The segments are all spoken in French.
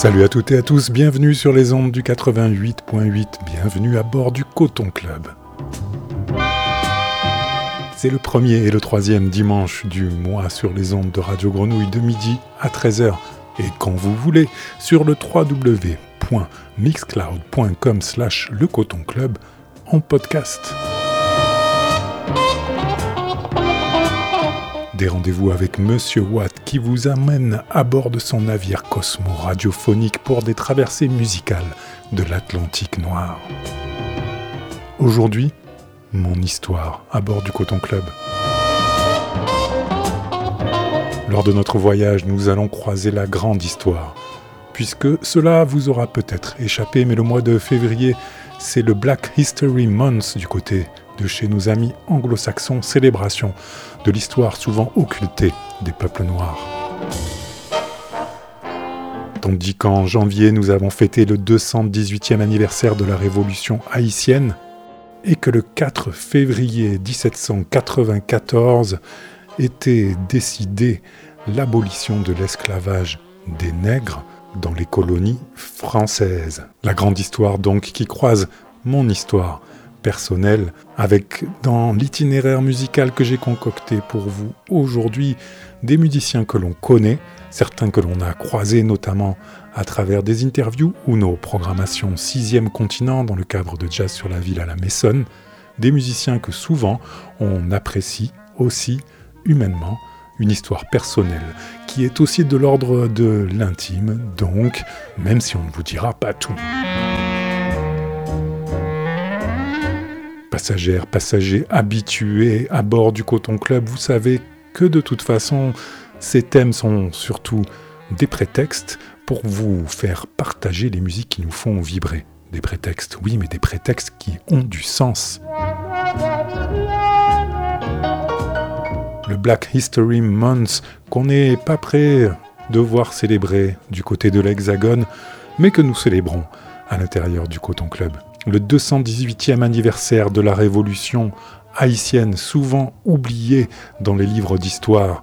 Salut à toutes et à tous, bienvenue sur les ondes du 88.8, bienvenue à bord du Coton Club. C'est le premier et le troisième dimanche du mois sur les ondes de Radio Grenouille de midi à 13h et quand vous voulez sur le www.mixcloud.com slash le coton club en podcast. Rendez-vous avec Monsieur Watt qui vous amène à bord de son navire Cosmo radiophonique pour des traversées musicales de l'Atlantique noir. Aujourd'hui, mon histoire à bord du Coton Club. Lors de notre voyage, nous allons croiser la grande histoire. Puisque cela vous aura peut-être échappé, mais le mois de février, c'est le Black History Month du côté de chez nos amis anglo-saxons, célébration de l'histoire souvent occultée des peuples noirs. Tandis qu'en janvier, nous avons fêté le 218e anniversaire de la révolution haïtienne, et que le 4 février 1794 était décidée l'abolition de l'esclavage des nègres dans les colonies françaises. La grande histoire donc qui croise mon histoire personnelle avec dans l'itinéraire musical que j'ai concocté pour vous aujourd'hui des musiciens que l'on connaît, certains que l'on a croisés notamment à travers des interviews ou nos programmations sixième continent dans le cadre de Jazz sur la ville à la Maison, des musiciens que souvent on apprécie aussi humainement, une histoire personnelle qui est aussi de l'ordre de l'intime, donc même si on ne vous dira pas tout. Passagères, passagers habitués à bord du Coton Club, vous savez que de toute façon, ces thèmes sont surtout des prétextes pour vous faire partager les musiques qui nous font vibrer. Des prétextes, oui, mais des prétextes qui ont du sens. Le Black History Month qu'on n'est pas prêt de voir célébrer du côté de l'Hexagone, mais que nous célébrons à l'intérieur du Coton Club. Le 218e anniversaire de la Révolution haïtienne, souvent oubliée dans les livres d'histoire,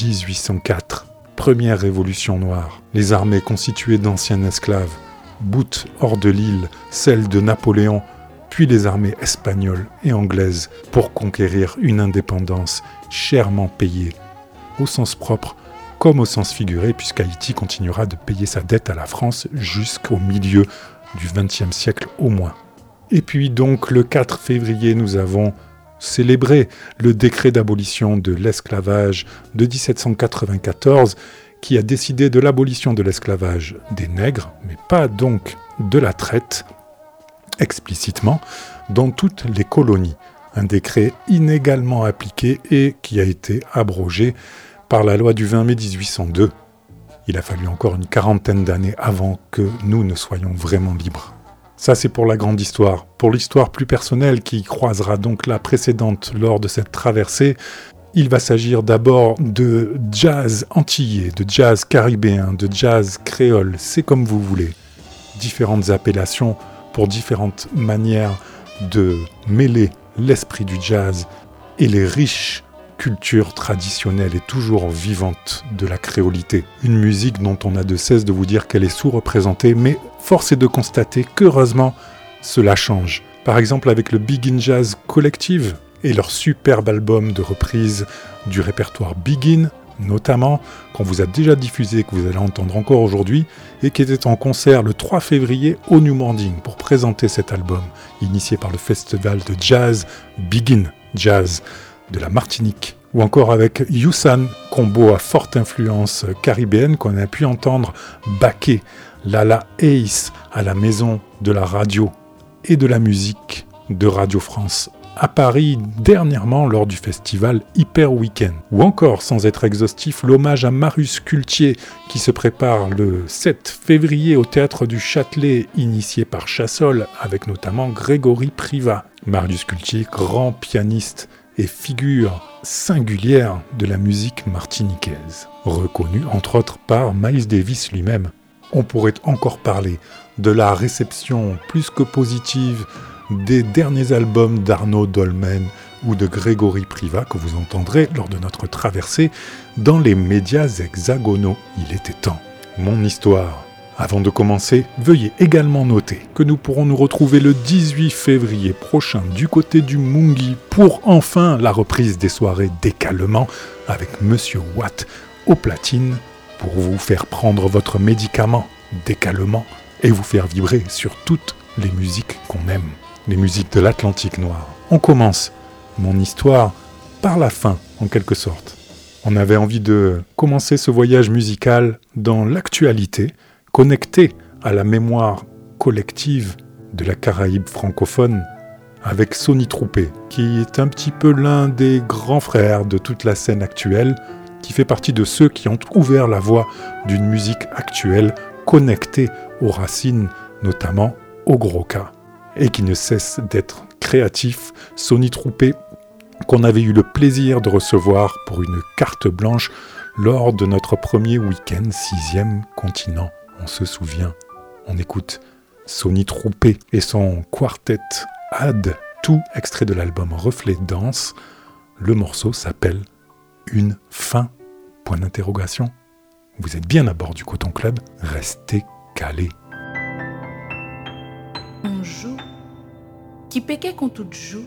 1804, première révolution noire. Les armées constituées d'anciens esclaves, Bout hors de l'île, celle de Napoléon, puis les armées espagnoles et anglaises pour conquérir une indépendance chèrement payée, au sens propre comme au sens figuré, puisqu'Haïti continuera de payer sa dette à la France jusqu'au milieu du XXe siècle au moins. Et puis donc le 4 février, nous avons célébré le décret d'abolition de l'esclavage de 1794 qui a décidé de l'abolition de l'esclavage des nègres, mais pas donc de la traite, explicitement, dans toutes les colonies. Un décret inégalement appliqué et qui a été abrogé par la loi du 20 mai 1802. Il a fallu encore une quarantaine d'années avant que nous ne soyons vraiment libres. Ça, c'est pour la grande histoire. Pour l'histoire plus personnelle qui croisera donc la précédente lors de cette traversée, il va s'agir d'abord de jazz antillais, de jazz caribéen, de jazz créole, c'est comme vous voulez. Différentes appellations pour différentes manières de mêler l'esprit du jazz et les riches cultures traditionnelles et toujours vivantes de la créolité. Une musique dont on a de cesse de vous dire qu'elle est sous-représentée, mais force est de constater qu'heureusement, cela change. Par exemple avec le Big Jazz Collective et leur superbe album de reprise du répertoire Begin, notamment, qu'on vous a déjà diffusé, que vous allez entendre encore aujourd'hui, et qui était en concert le 3 février au New Morning pour présenter cet album, initié par le festival de jazz Begin Jazz de la Martinique ou encore avec Yusan, combo à forte influence caribéenne qu'on a pu entendre baquer Lala Ace à la maison de la radio et de la musique de Radio France à Paris dernièrement lors du festival Hyper Weekend. Ou encore, sans être exhaustif, l'hommage à Marius Cultier qui se prépare le 7 février au théâtre du Châtelet, initié par Chassol, avec notamment Grégory Privat. Marius Cultier, grand pianiste et figure singulière de la musique martiniquaise, reconnue entre autres par Miles Davis lui-même. On pourrait encore parler de la réception plus que positive des derniers albums d'Arnaud Dolmen ou de Grégory Privat que vous entendrez lors de notre traversée dans les médias hexagonaux. Il était temps. Mon histoire Avant de commencer, veuillez également noter que nous pourrons nous retrouver le 18 février prochain du côté du Mungi pour enfin la reprise des soirées décalement avec Monsieur Watt au platine pour vous faire prendre votre médicament décalement et vous faire vibrer sur toutes les musiques qu'on aime, les musiques de l'Atlantique noir. On commence mon histoire par la fin en quelque sorte. On avait envie de commencer ce voyage musical dans l'actualité connecté à la mémoire collective de la Caraïbe francophone avec Sonny Troupé, qui est un petit peu l'un des grands frères de toute la scène actuelle, qui fait partie de ceux qui ont ouvert la voie d'une musique actuelle connectée aux racines, notamment au gros cas, et qui ne cesse d'être créatif. Sonny Troupé, qu'on avait eu le plaisir de recevoir pour une carte blanche lors de notre premier week-end sixième continent on se souvient, on écoute Sony Troupé et son quartet Ad, tout extrait de l'album Reflet Danse. Le morceau s'appelle Une fin Point d'interrogation. Vous êtes bien à bord du Coton Club, restez calés. On joue, qui péquait qu'on tout joue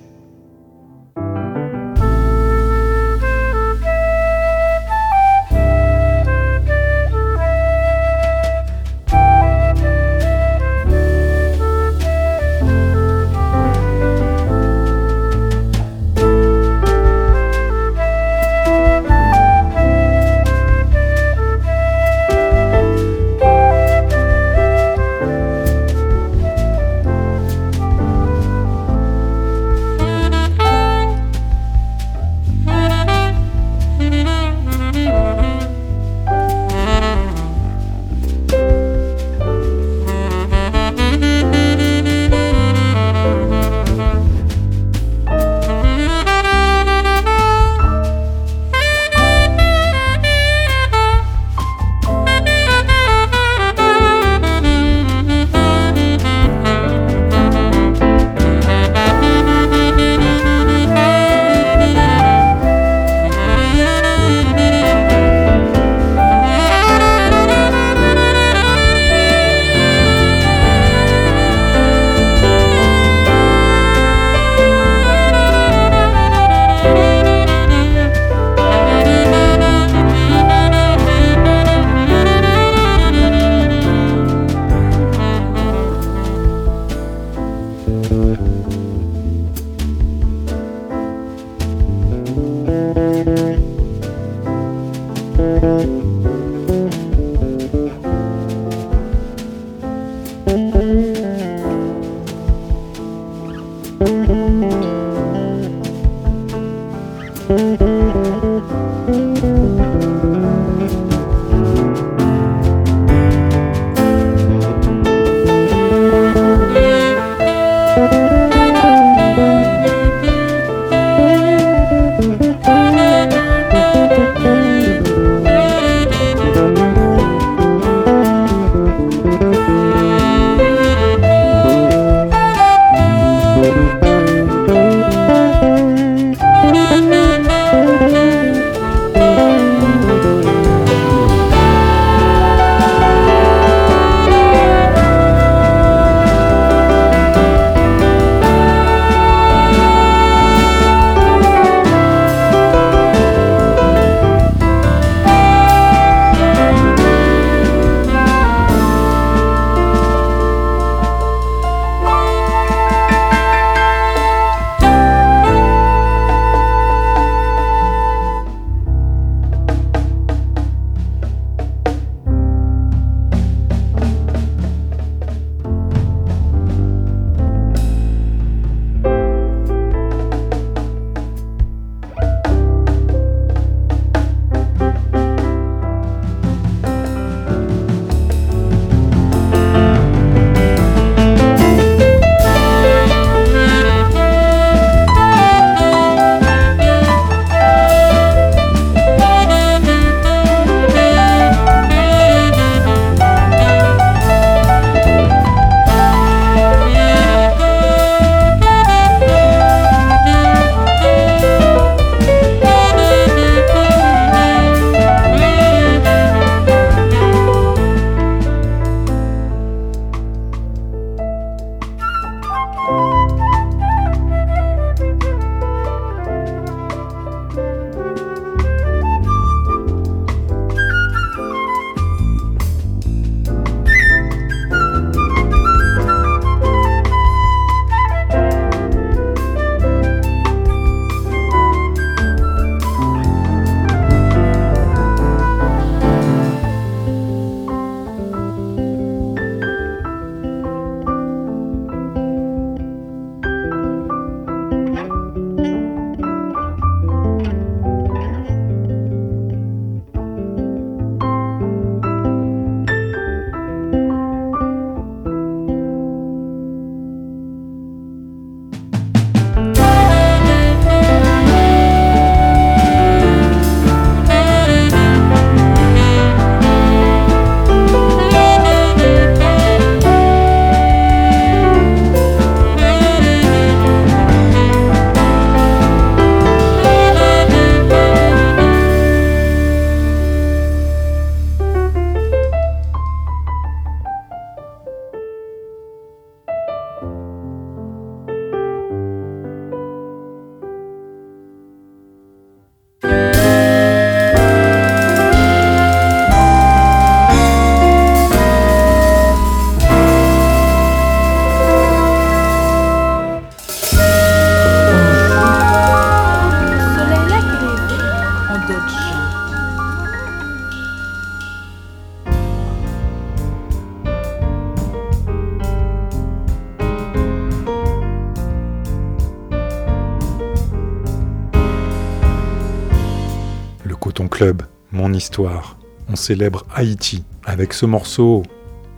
célèbre Haïti avec ce morceau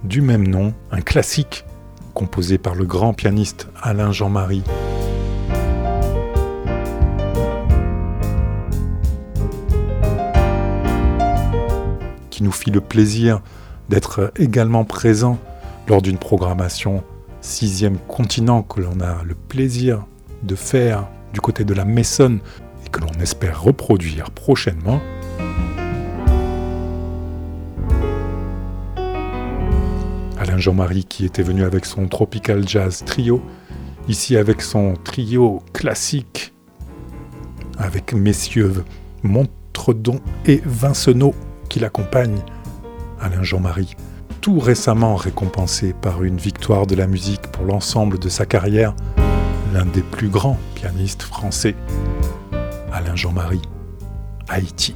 du même nom, un classique composé par le grand pianiste Alain Jean-Marie. qui nous fit le plaisir d'être également présent lors d'une programmation sixième continent que l'on a le plaisir de faire du côté de la Messonne et que l'on espère reproduire prochainement. Jean-Marie qui était venu avec son Tropical Jazz Trio, ici avec son trio classique, avec messieurs Montredon et Vincenot qui l'accompagnent, Alain Jean-Marie tout récemment récompensé par une victoire de la musique pour l'ensemble de sa carrière, l'un des plus grands pianistes français, Alain Jean-Marie, Haïti.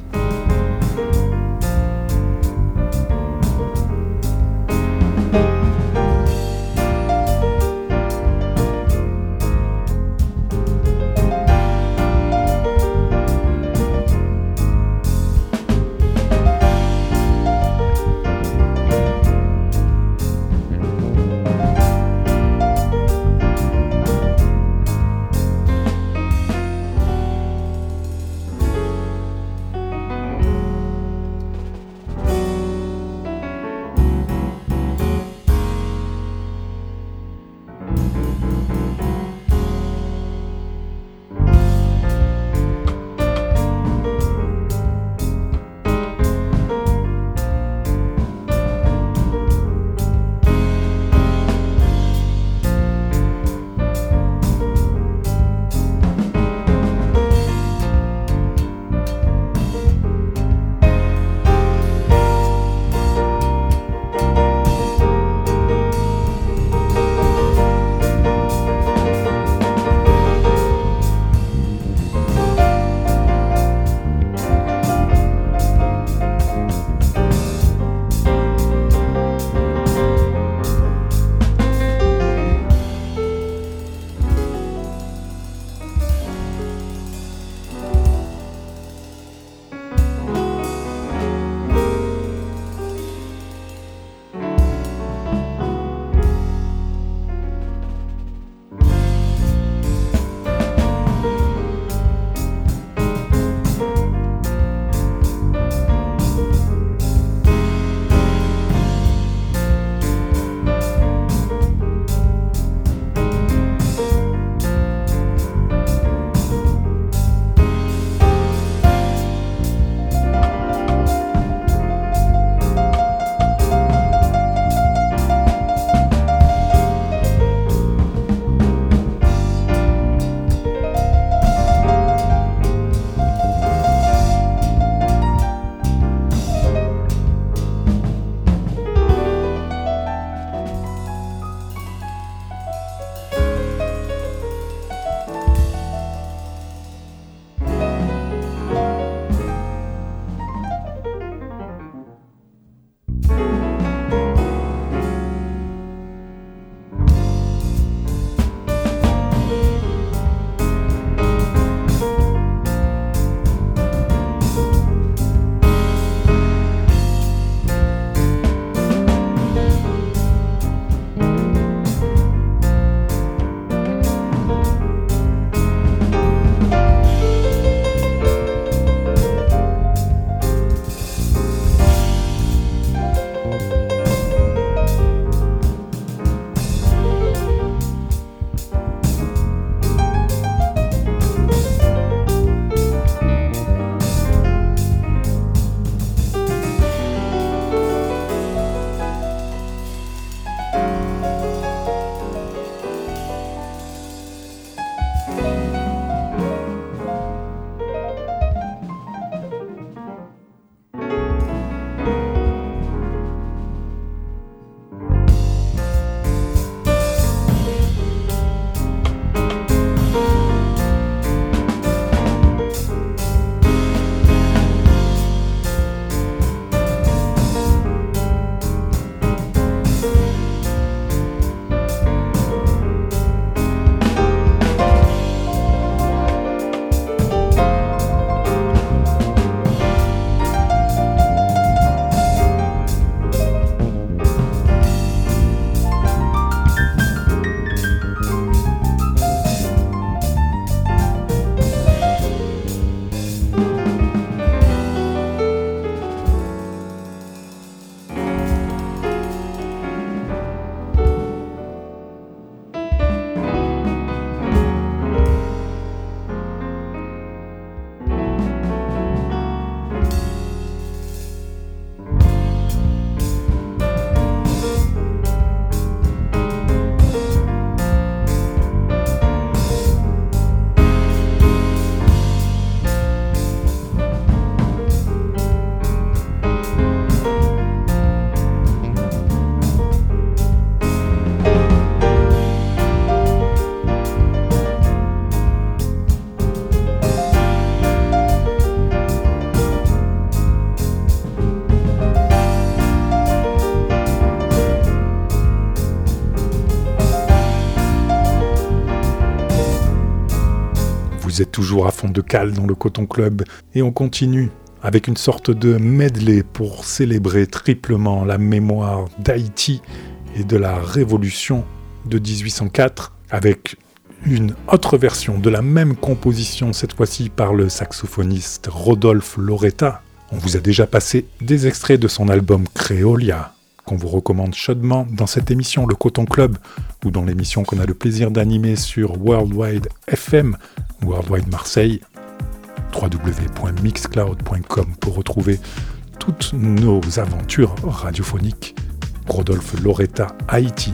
Vous êtes toujours à fond de cale dans le Coton Club et on continue avec une sorte de medley pour célébrer triplement la mémoire d'Haïti et de la révolution de 1804 avec une autre version de la même composition, cette fois-ci par le saxophoniste Rodolphe Loretta. On vous a déjà passé des extraits de son album Créolia, qu'on vous recommande chaudement dans cette émission Le Coton Club, ou dans l'émission qu'on a le plaisir d'animer sur Worldwide FM, Worldwide Marseille, www.mixcloud.com pour retrouver toutes nos aventures radiophoniques. Rodolphe Loretta, Haïti.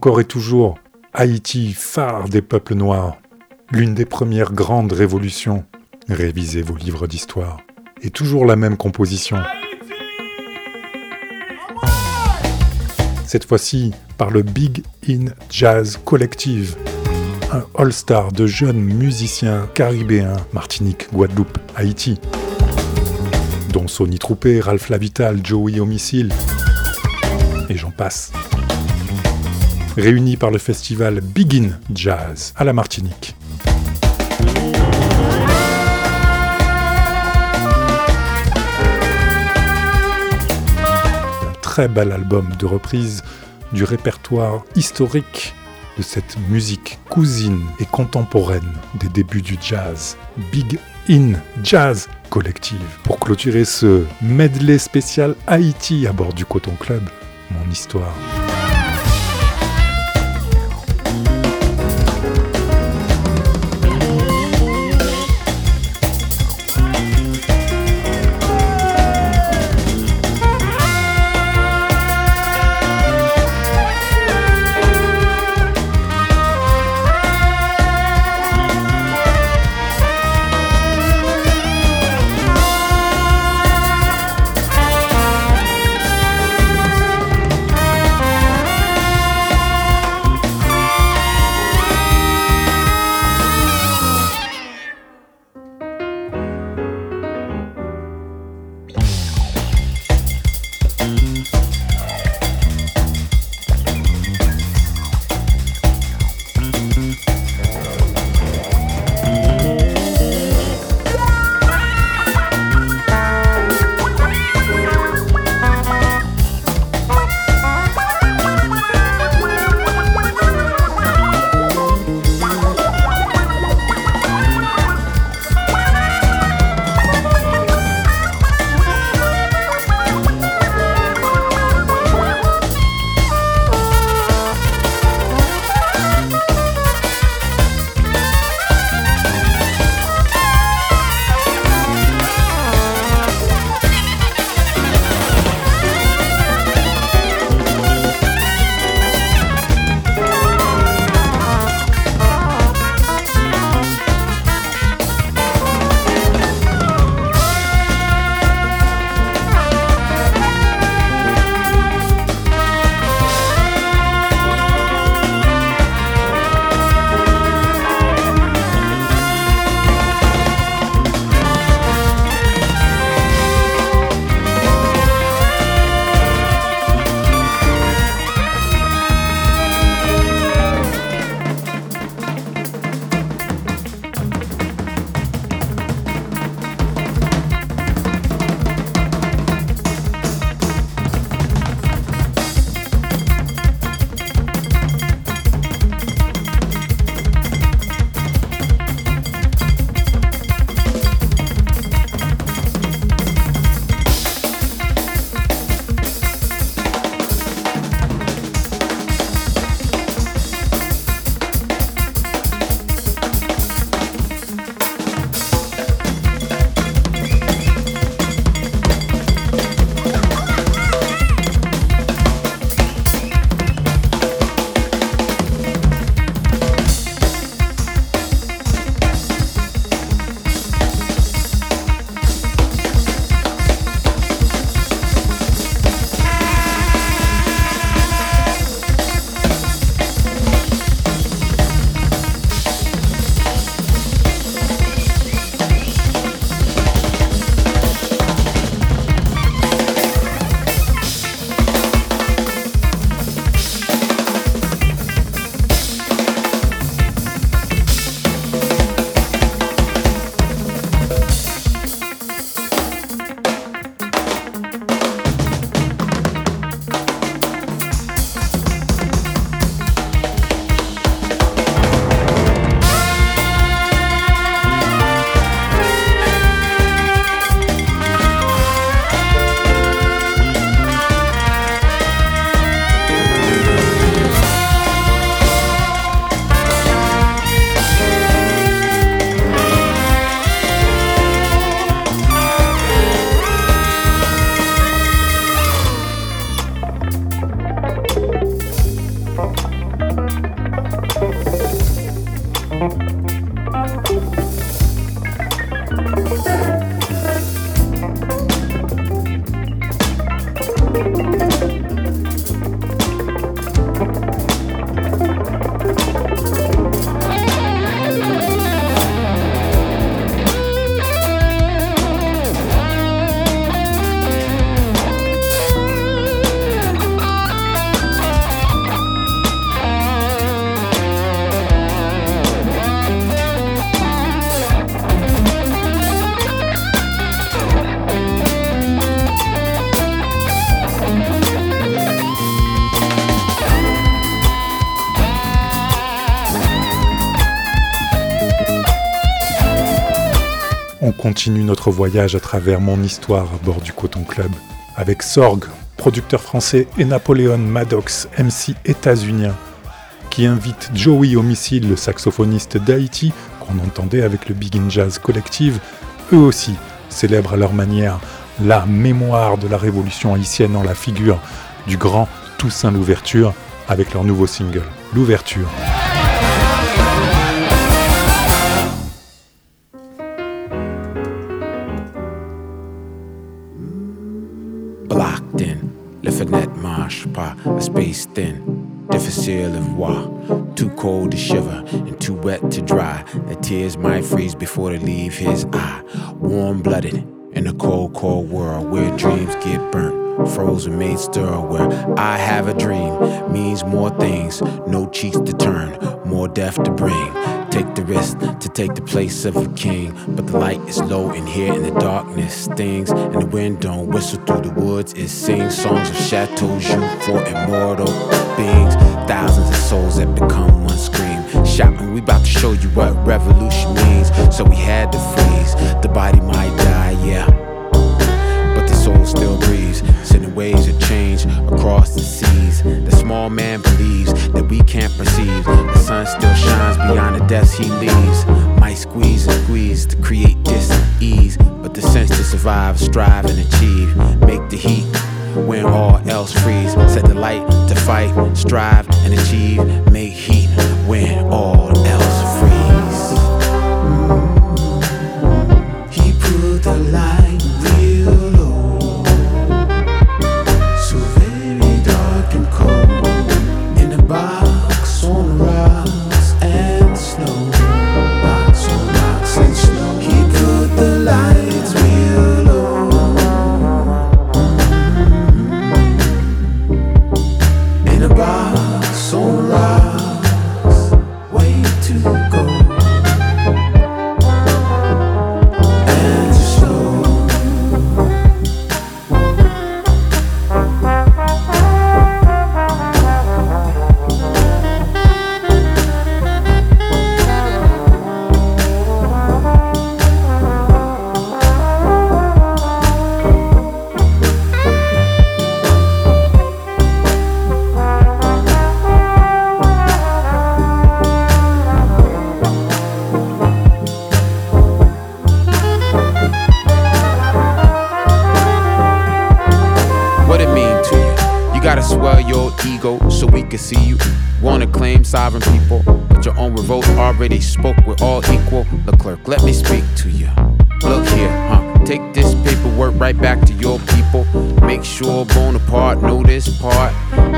Encore et toujours, Haïti, phare des peuples noirs, l'une des premières grandes révolutions. Révisez vos livres d'histoire. Et toujours la même composition. cette fois-ci par le Big In Jazz Collective, un all-star de jeunes musiciens caribéens, Martinique, Guadeloupe, Haïti, dont Sony Troupé, Ralph Lavital, Joey Homicile, et j'en passe. Réunis par le festival Begin Jazz à la Martinique. Un très bel album de reprise du répertoire historique de cette musique cousine et contemporaine des débuts du jazz. Big In Jazz Collective. Pour clôturer ce medley spécial Haïti à bord du Coton Club, mon histoire. Continue notre voyage à travers mon histoire à bord du Coton Club. Avec Sorg, producteur français, et Napoléon Maddox, MC états-unien, qui invite Joey Homicide, le saxophoniste d'Haïti, qu'on entendait avec le Big in Jazz Collective, eux aussi célèbrent à leur manière la mémoire de la révolution haïtienne en la figure du grand Toussaint Louverture avec leur nouveau single, L'ouverture. Tears might freeze before they leave his eye. Warm blooded in a cold, cold world where dreams get burnt frozen made stir where I have a dream means more things, no cheeks to turn, more death to bring. Take the risk to take the place of a king, but the light is low in here and the darkness stings, and the wind don't whistle through the woods. It sings songs of chateaus you for immortal beings, thousands of souls that become one scream. Shouting, we about to show you what revolution means. So we had to freeze. The body might die, yeah But the soul still breathes, sending waves of change across the seas. The small man believes that we can't perceive. The sun still shines beyond the depths he leaves. Might squeeze and squeeze to create this ease, but the sense to survive, strive, and achieve. Make the heat when all else freeze. Set the light to fight, strive, and achieve it all already spoke, we're all equal. The clerk, let me speak to you. Look here, huh? Take this paperwork right back to your people. Make sure Bonaparte know this part.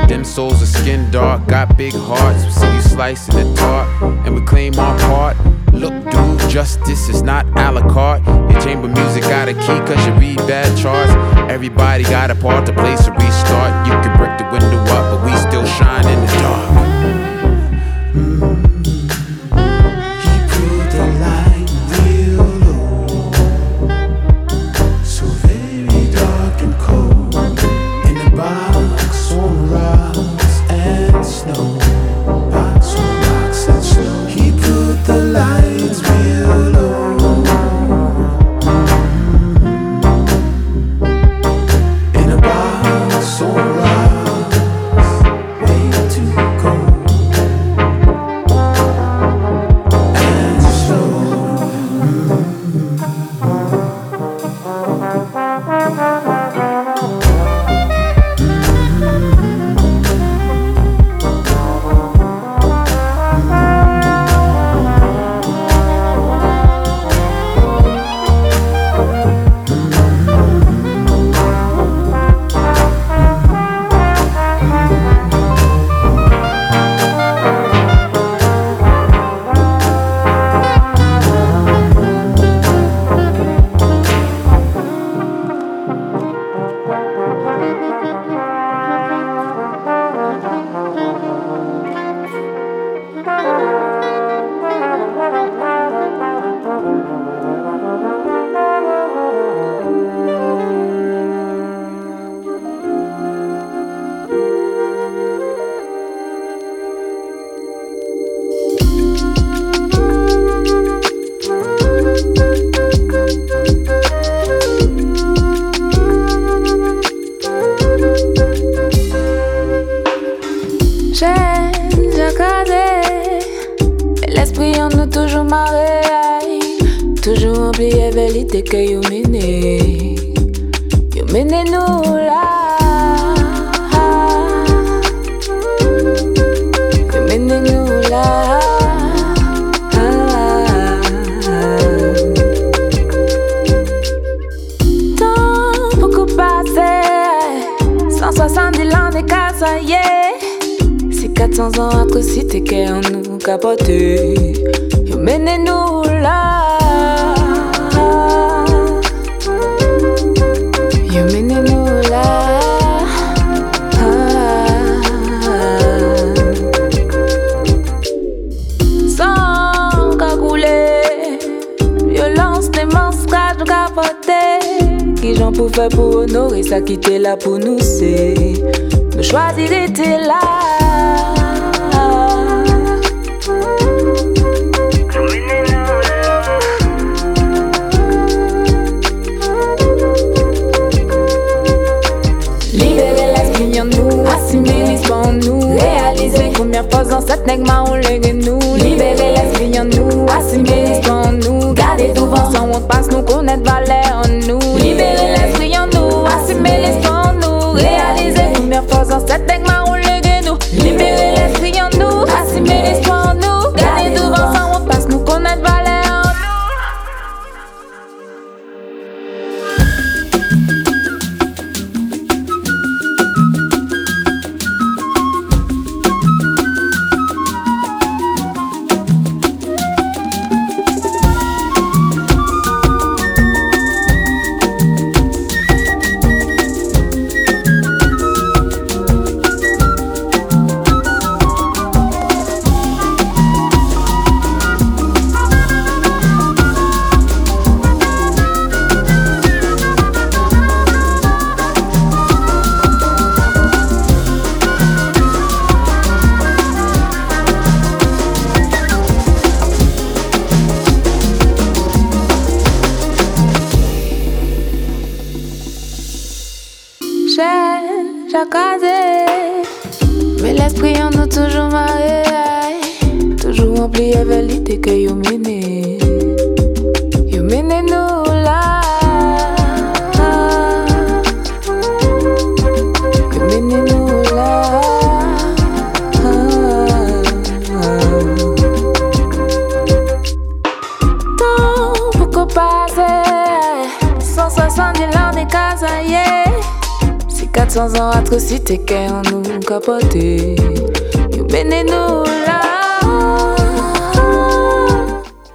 Them souls are skin dark, got big hearts. We see you slicing the tart, and we claim our part. Look, dude, justice is not a la carte. Your chamber music got a key cause you read bad charts. Everybody got a part to play, so restart. You can break window up, but we still shine in the dark.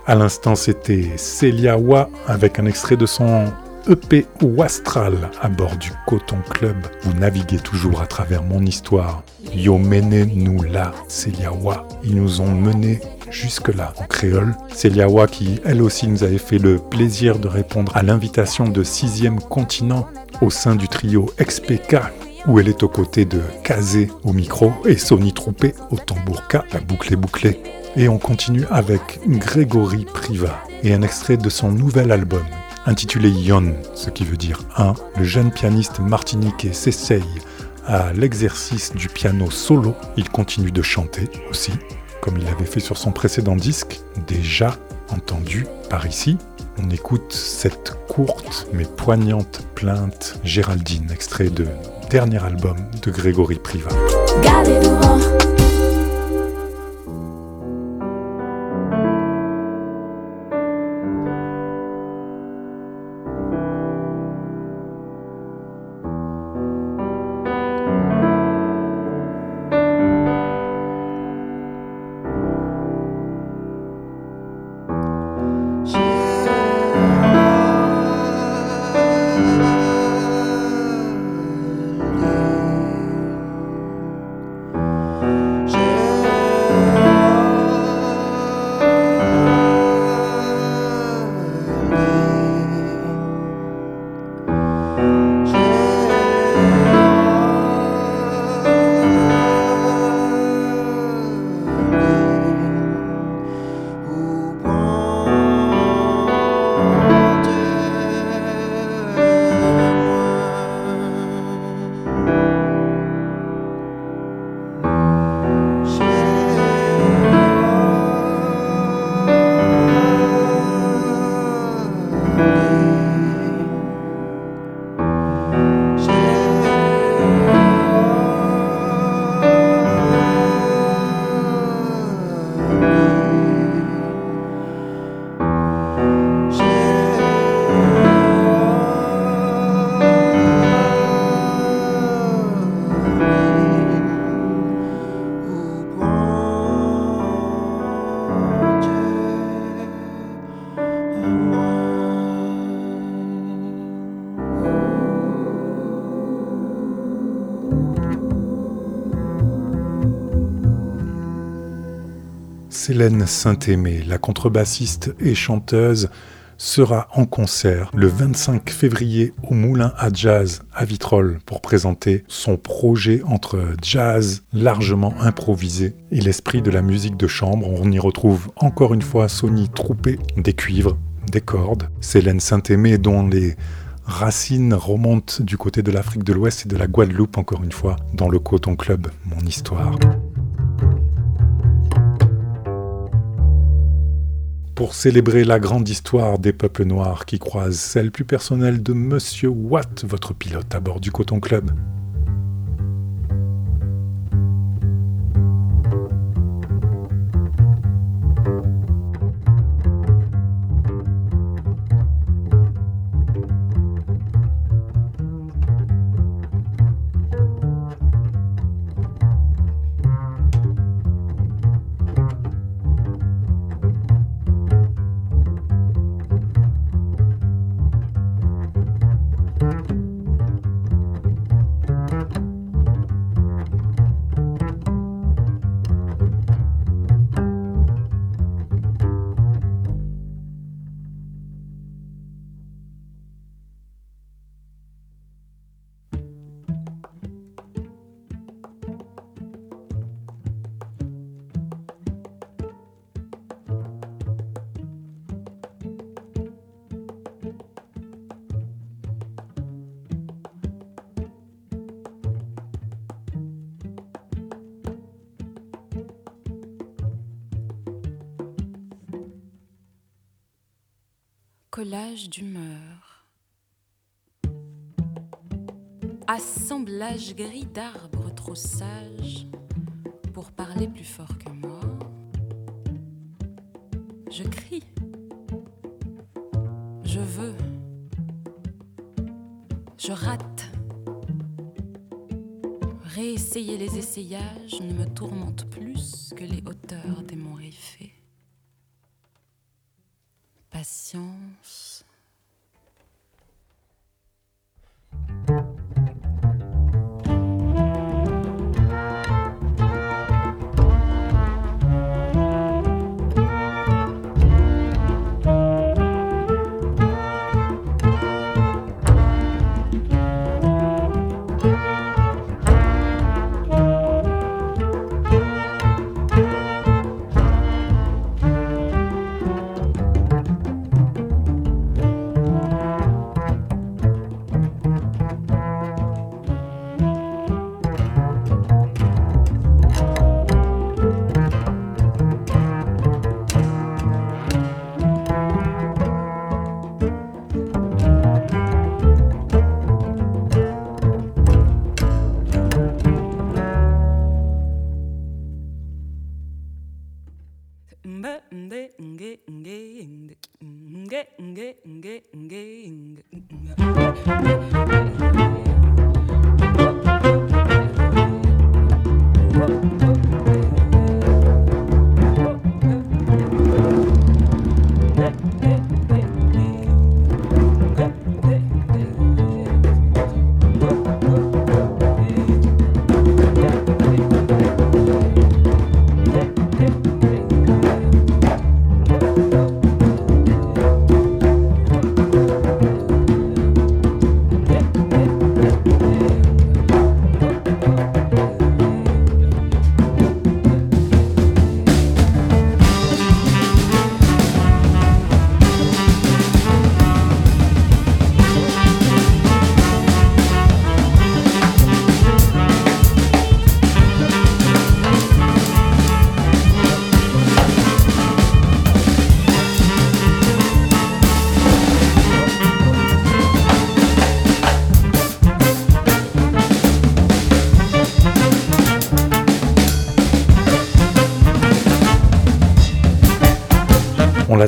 À l'instant, c'était Celia Wa avec un extrait de son EP Wastral à bord du Coton Club. Vous naviguez toujours à travers mon histoire. Yo nous là, Celia Wa. Ils nous ont menés jusque-là en créole. Celia Wa qui, elle aussi, nous avait fait le plaisir de répondre à l'invitation de Sixième Continent au sein du trio XPK où elle est aux côtés de Kazé au micro et Sony Troupé au tambourka, la boucle est bouclée. Et on continue avec Grégory Priva et un extrait de son nouvel album intitulé Yon, ce qui veut dire un. Le jeune pianiste martiniquais s'essaye à l'exercice du piano solo. Il continue de chanter aussi, comme il l'avait fait sur son précédent disque, déjà entendu par ici. On écoute cette courte mais poignante plainte Géraldine, extrait de dernier album de Grégory Priva. Célène Saint-Aimé, la contrebassiste et chanteuse, sera en concert le 25 février au Moulin à Jazz à Vitrolles pour présenter son projet entre jazz largement improvisé et l'esprit de la musique de chambre. On y retrouve encore une fois Sony Troupé, des cuivres, des cordes, Célène Saint-Aimé dont les racines remontent du côté de l'Afrique de l'Ouest et de la Guadeloupe encore une fois dans le Coton Club, mon histoire. Pour célébrer la grande histoire des peuples noirs qui croisent celle plus personnelle de Monsieur Watt, votre pilote à bord du Coton Club. Collage d'humeur. Assemblage gris d'arbres trop sages pour parler plus fort que moi. Je crie. Je veux. Je rate. Réessayer les essayages ne me tourmente plus que les hauteurs des monts riffés. Patience.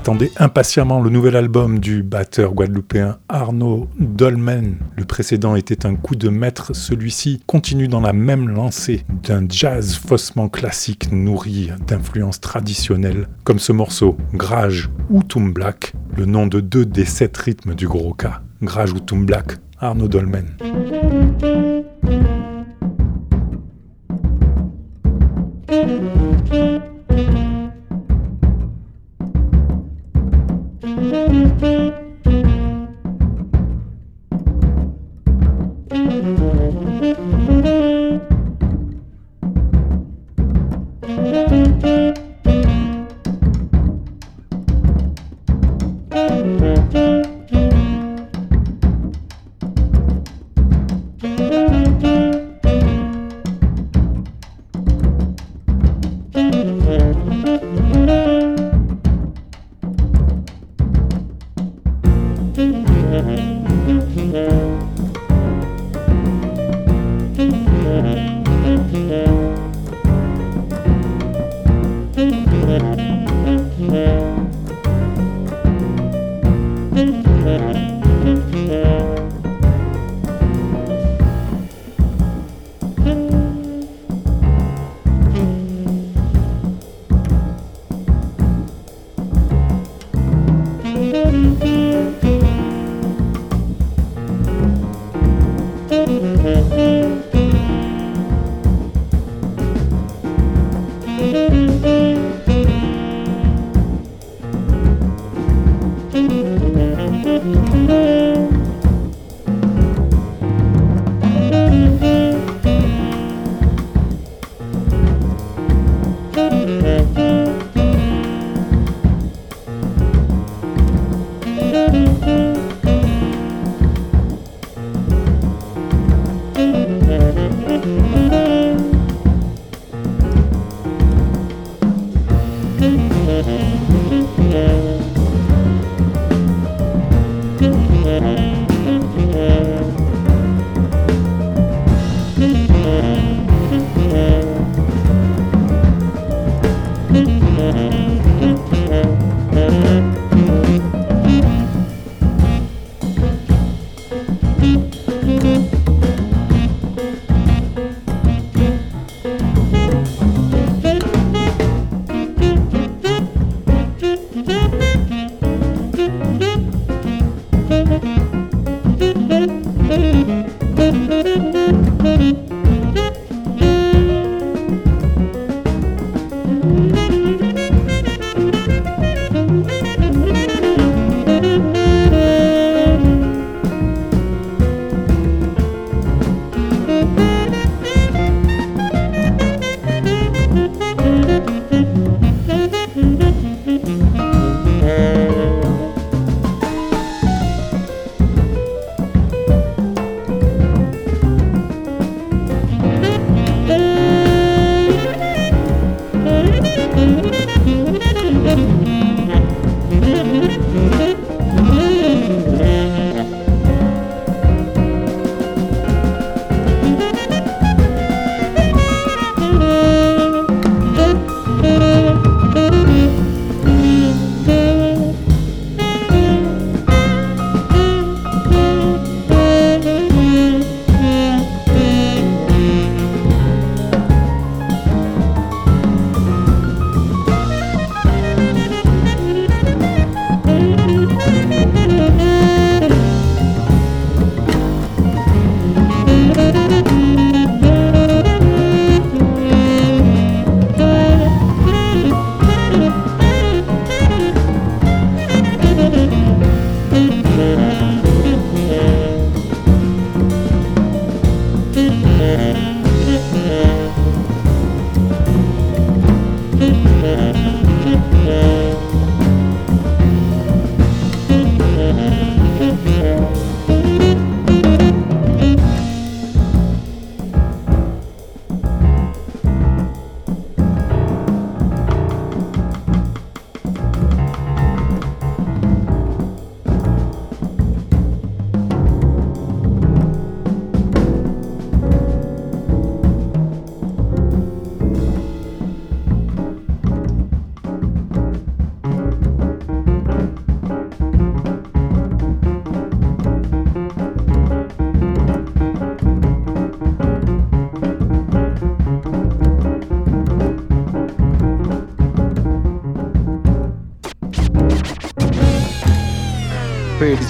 Attendait impatiemment le nouvel album du batteur guadeloupéen Arnaud Dolmen. Le précédent était un coup de maître, celui-ci continue dans la même lancée d'un jazz faussement classique nourri d'influences traditionnelles, comme ce morceau, Grage ou Black, le nom de deux des sept rythmes du gros cas. Grage ou Black, Arnaud Dolmen.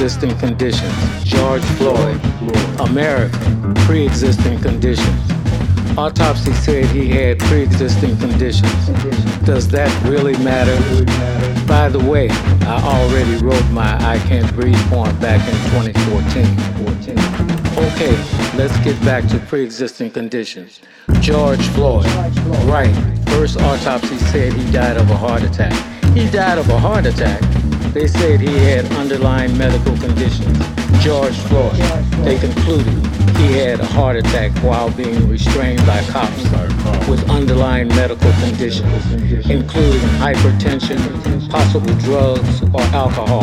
Pre-existing conditions. George Floyd, American, pre-existing conditions. Autopsy said he had pre-existing conditions. Does that really matter? By the way, I already wrote my I Can't Breathe poem back in 2014. Okay, let's get back to pre existing conditions. George Floyd. Right, first autopsy said he died of a heart attack. He died of a heart attack. They said he had underlying medical conditions. George Floyd. They concluded he had a heart attack while being restrained by cops with underlying medical conditions, including hypertension, possible drugs, or alcohol.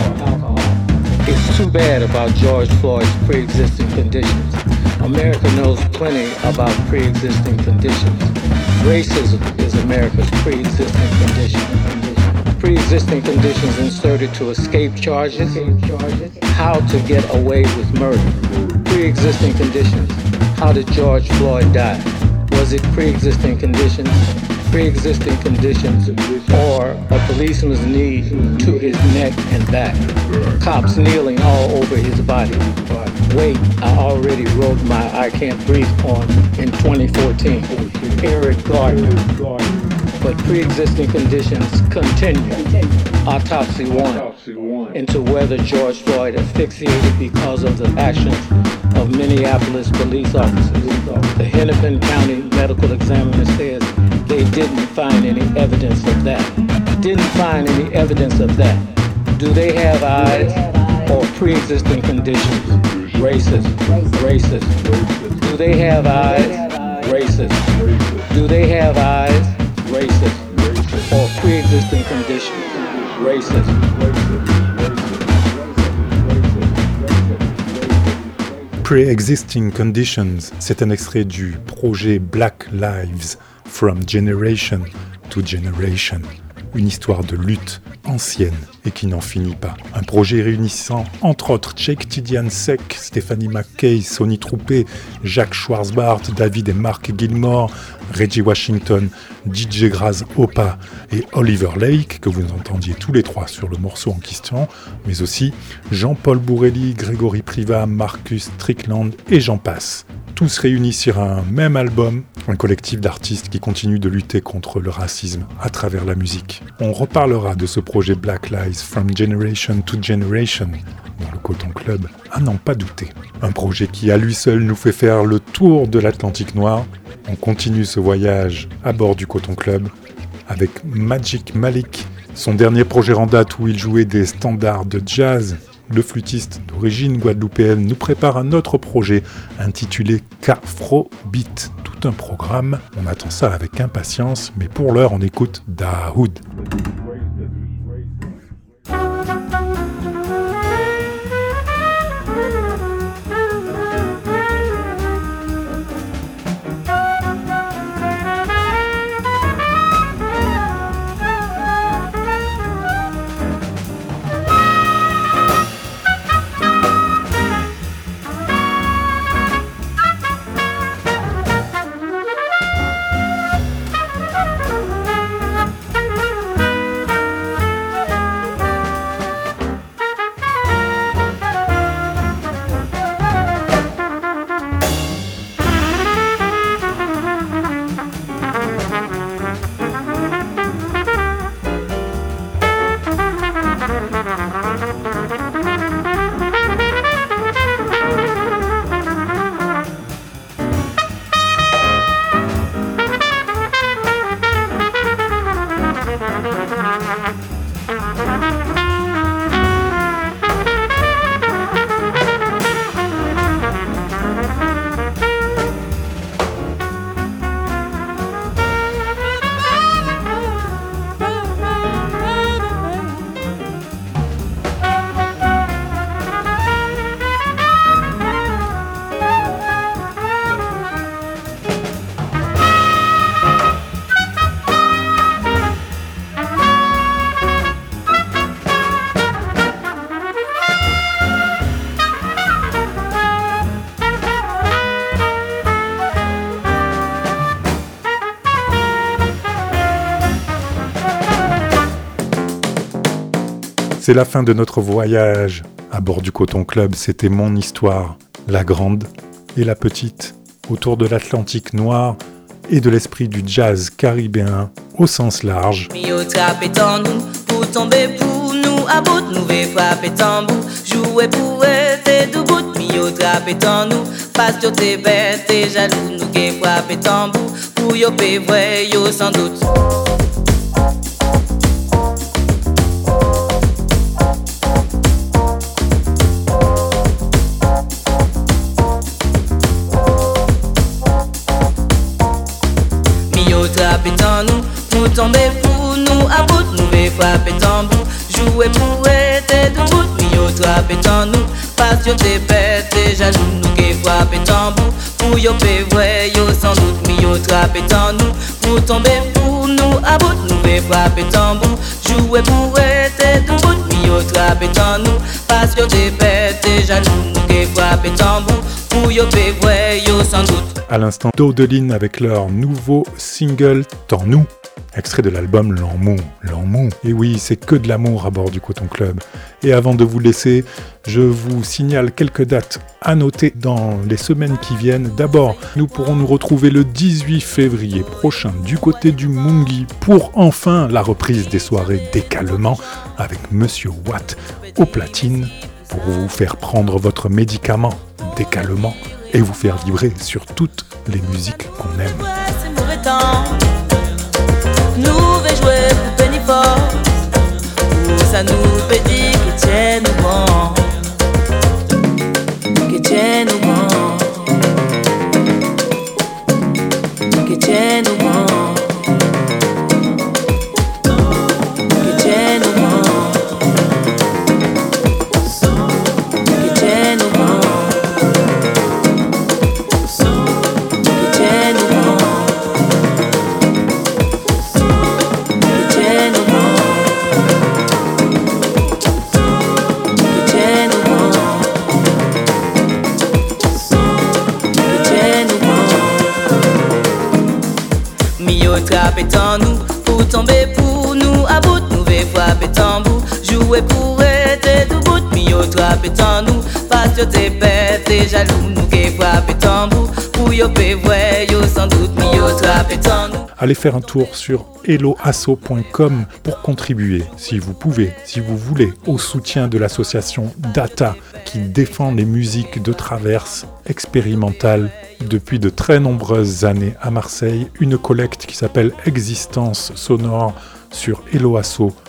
It's too bad about George Floyd's pre existing conditions. America knows plenty about pre existing conditions. Racism is America's pre existing condition pre-existing conditions inserted to escape charges, how to get away with murder, pre-existing conditions, how did George Floyd die? Was it pre-existing conditions, pre-existing conditions, or a policeman's knee to his neck and back, cops kneeling all over his body? Wait, I already wrote my I Can't Breathe poem in 2014. Eric Gardner but pre-existing conditions continue. Autopsy 1 into whether George Floyd asphyxiated because of the actions of Minneapolis police officers. The Hennepin County medical examiner says they didn't find any evidence of that. Didn't find any evidence of that. Do they have eyes or pre-existing conditions? Racist, racist. Do they have eyes? Racist. Do they have eyes? Racist, pre-existing conditions. Pre-existing conditions, c'est un extrait du projet Black Lives from Generation to Generation, une histoire de lutte ancienne et qui n'en finit pas. Un projet réunissant entre autres Jake Tidian Sek, Stephanie McKay, Sonny Troupé, Jacques Schwarzbart, David et Mark Gilmore, Reggie Washington, DJ Graz Opa et Oliver Lake, que vous entendiez tous les trois sur le morceau en question, mais aussi Jean-Paul Bourrelli, Grégory Priva, Marcus Strickland et j'en passe tous réunis sur un même album, un collectif d'artistes qui continue de lutter contre le racisme à travers la musique. On reparlera de ce projet Black Lives from Generation to Generation dans le Coton Club, à n'en pas douter. Un projet qui à lui seul nous fait faire le tour de l'Atlantique Noir. On continue ce voyage à bord du Coton Club avec Magic Malik, son dernier projet en date où il jouait des standards de jazz le flûtiste d'origine guadeloupéenne nous prépare un autre projet intitulé Beat. Tout un programme, on attend ça avec impatience, mais pour l'heure on écoute Dahoud. C'est la fin de notre voyage à bord du Coton Club. C'était mon histoire, la grande et la petite, autour de l'Atlantique noir et de l'esprit du jazz caribéen au sens large. Pour tomber pour nous, à bout, nous vais frapper tambour, jouer pour être debout, nous trapper nous, parce que t'es bête, t'es jaloux, nous qui frapper tambour, pour yo vrai, yo sans doute, nous trapper nous, pour tomber pour nous, à bout, nous vais frapper tambour, jouer pour être debout, nous trapper nous, parce que t'es bête, t'es jaloux, nous qui frapper tambour, pour yo vrai, yo sans doute. À l'instant, Dodeline avec leur nouveau single Tant nous, extrait de l'album L'amour. L'amour. Et oui, c'est que de l'amour à bord du Coton Club. Et avant de vous laisser, je vous signale quelques dates à noter dans les semaines qui viennent. D'abord, nous pourrons nous retrouver le 18 février prochain du côté du Mungi pour enfin la reprise des soirées décalement avec Monsieur Watt au platine pour vous faire prendre votre médicament décalement et vous faire vibrer sur toutes les musiques qu'on aime. Nous vais jouer pour Penny ça nous fait dire que tiens nous bon, que tiens nous bon, que tiens nous bon. Allez faire un tour sur helloasso.com pour contribuer, si vous pouvez, si vous voulez, au soutien de l'association Data qui défend les musiques de traverse expérimentales depuis de très nombreuses années à Marseille, une collecte qui s'appelle Existence sonore sur helloasso.com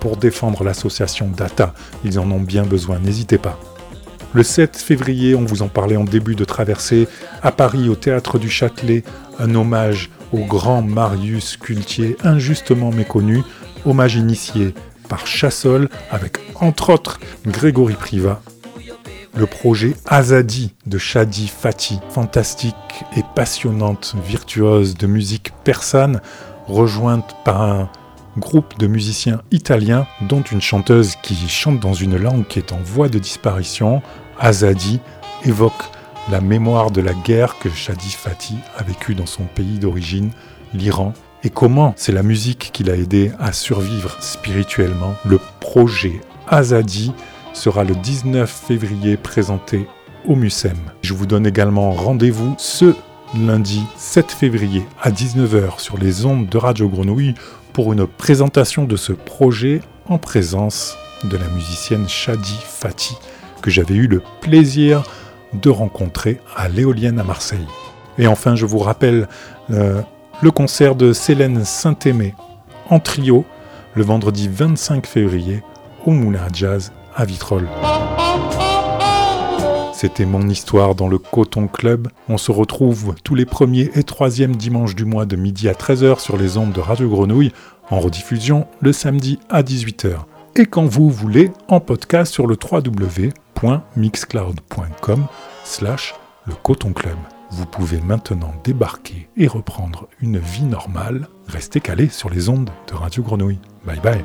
pour défendre l'association Data. Ils en ont bien besoin, n'hésitez pas. Le 7 février, on vous en parlait en début de traversée, à Paris au théâtre du Châtelet, un hommage au grand Marius Cultier, injustement méconnu, hommage initié par Chassol avec entre autres Grégory Privat le projet Azadi de Shadi Fati, fantastique et passionnante virtuose de musique persane, rejointe par un groupe de musiciens italiens, dont une chanteuse qui chante dans une langue qui est en voie de disparition. Azadi évoque la mémoire de la guerre que Shadi Fati a vécue dans son pays d'origine, l'Iran, et comment c'est la musique qui l'a aidé à survivre spirituellement. Le projet Azadi sera le 19 février présenté au MUSEM. Je vous donne également rendez-vous ce lundi 7 février à 19h sur les ondes de Radio Grenouille pour une présentation de ce projet en présence de la musicienne Shadi Fati que j'avais eu le plaisir de rencontrer à l'éolienne à Marseille. Et enfin, je vous rappelle euh, le concert de Célène Saint-Aimé en trio le vendredi 25 février au Moulin Jazz à Vitrolles. C'était mon histoire dans le Coton Club. On se retrouve tous les premiers et troisièmes dimanches du mois de midi à 13h sur les ondes de Radio Grenouille, en rediffusion le samedi à 18h. Et quand vous voulez, en podcast sur le www.mixcloud.com slash le Coton Club. Vous pouvez maintenant débarquer et reprendre une vie normale. Restez calé sur les ondes de Radio Grenouille. Bye bye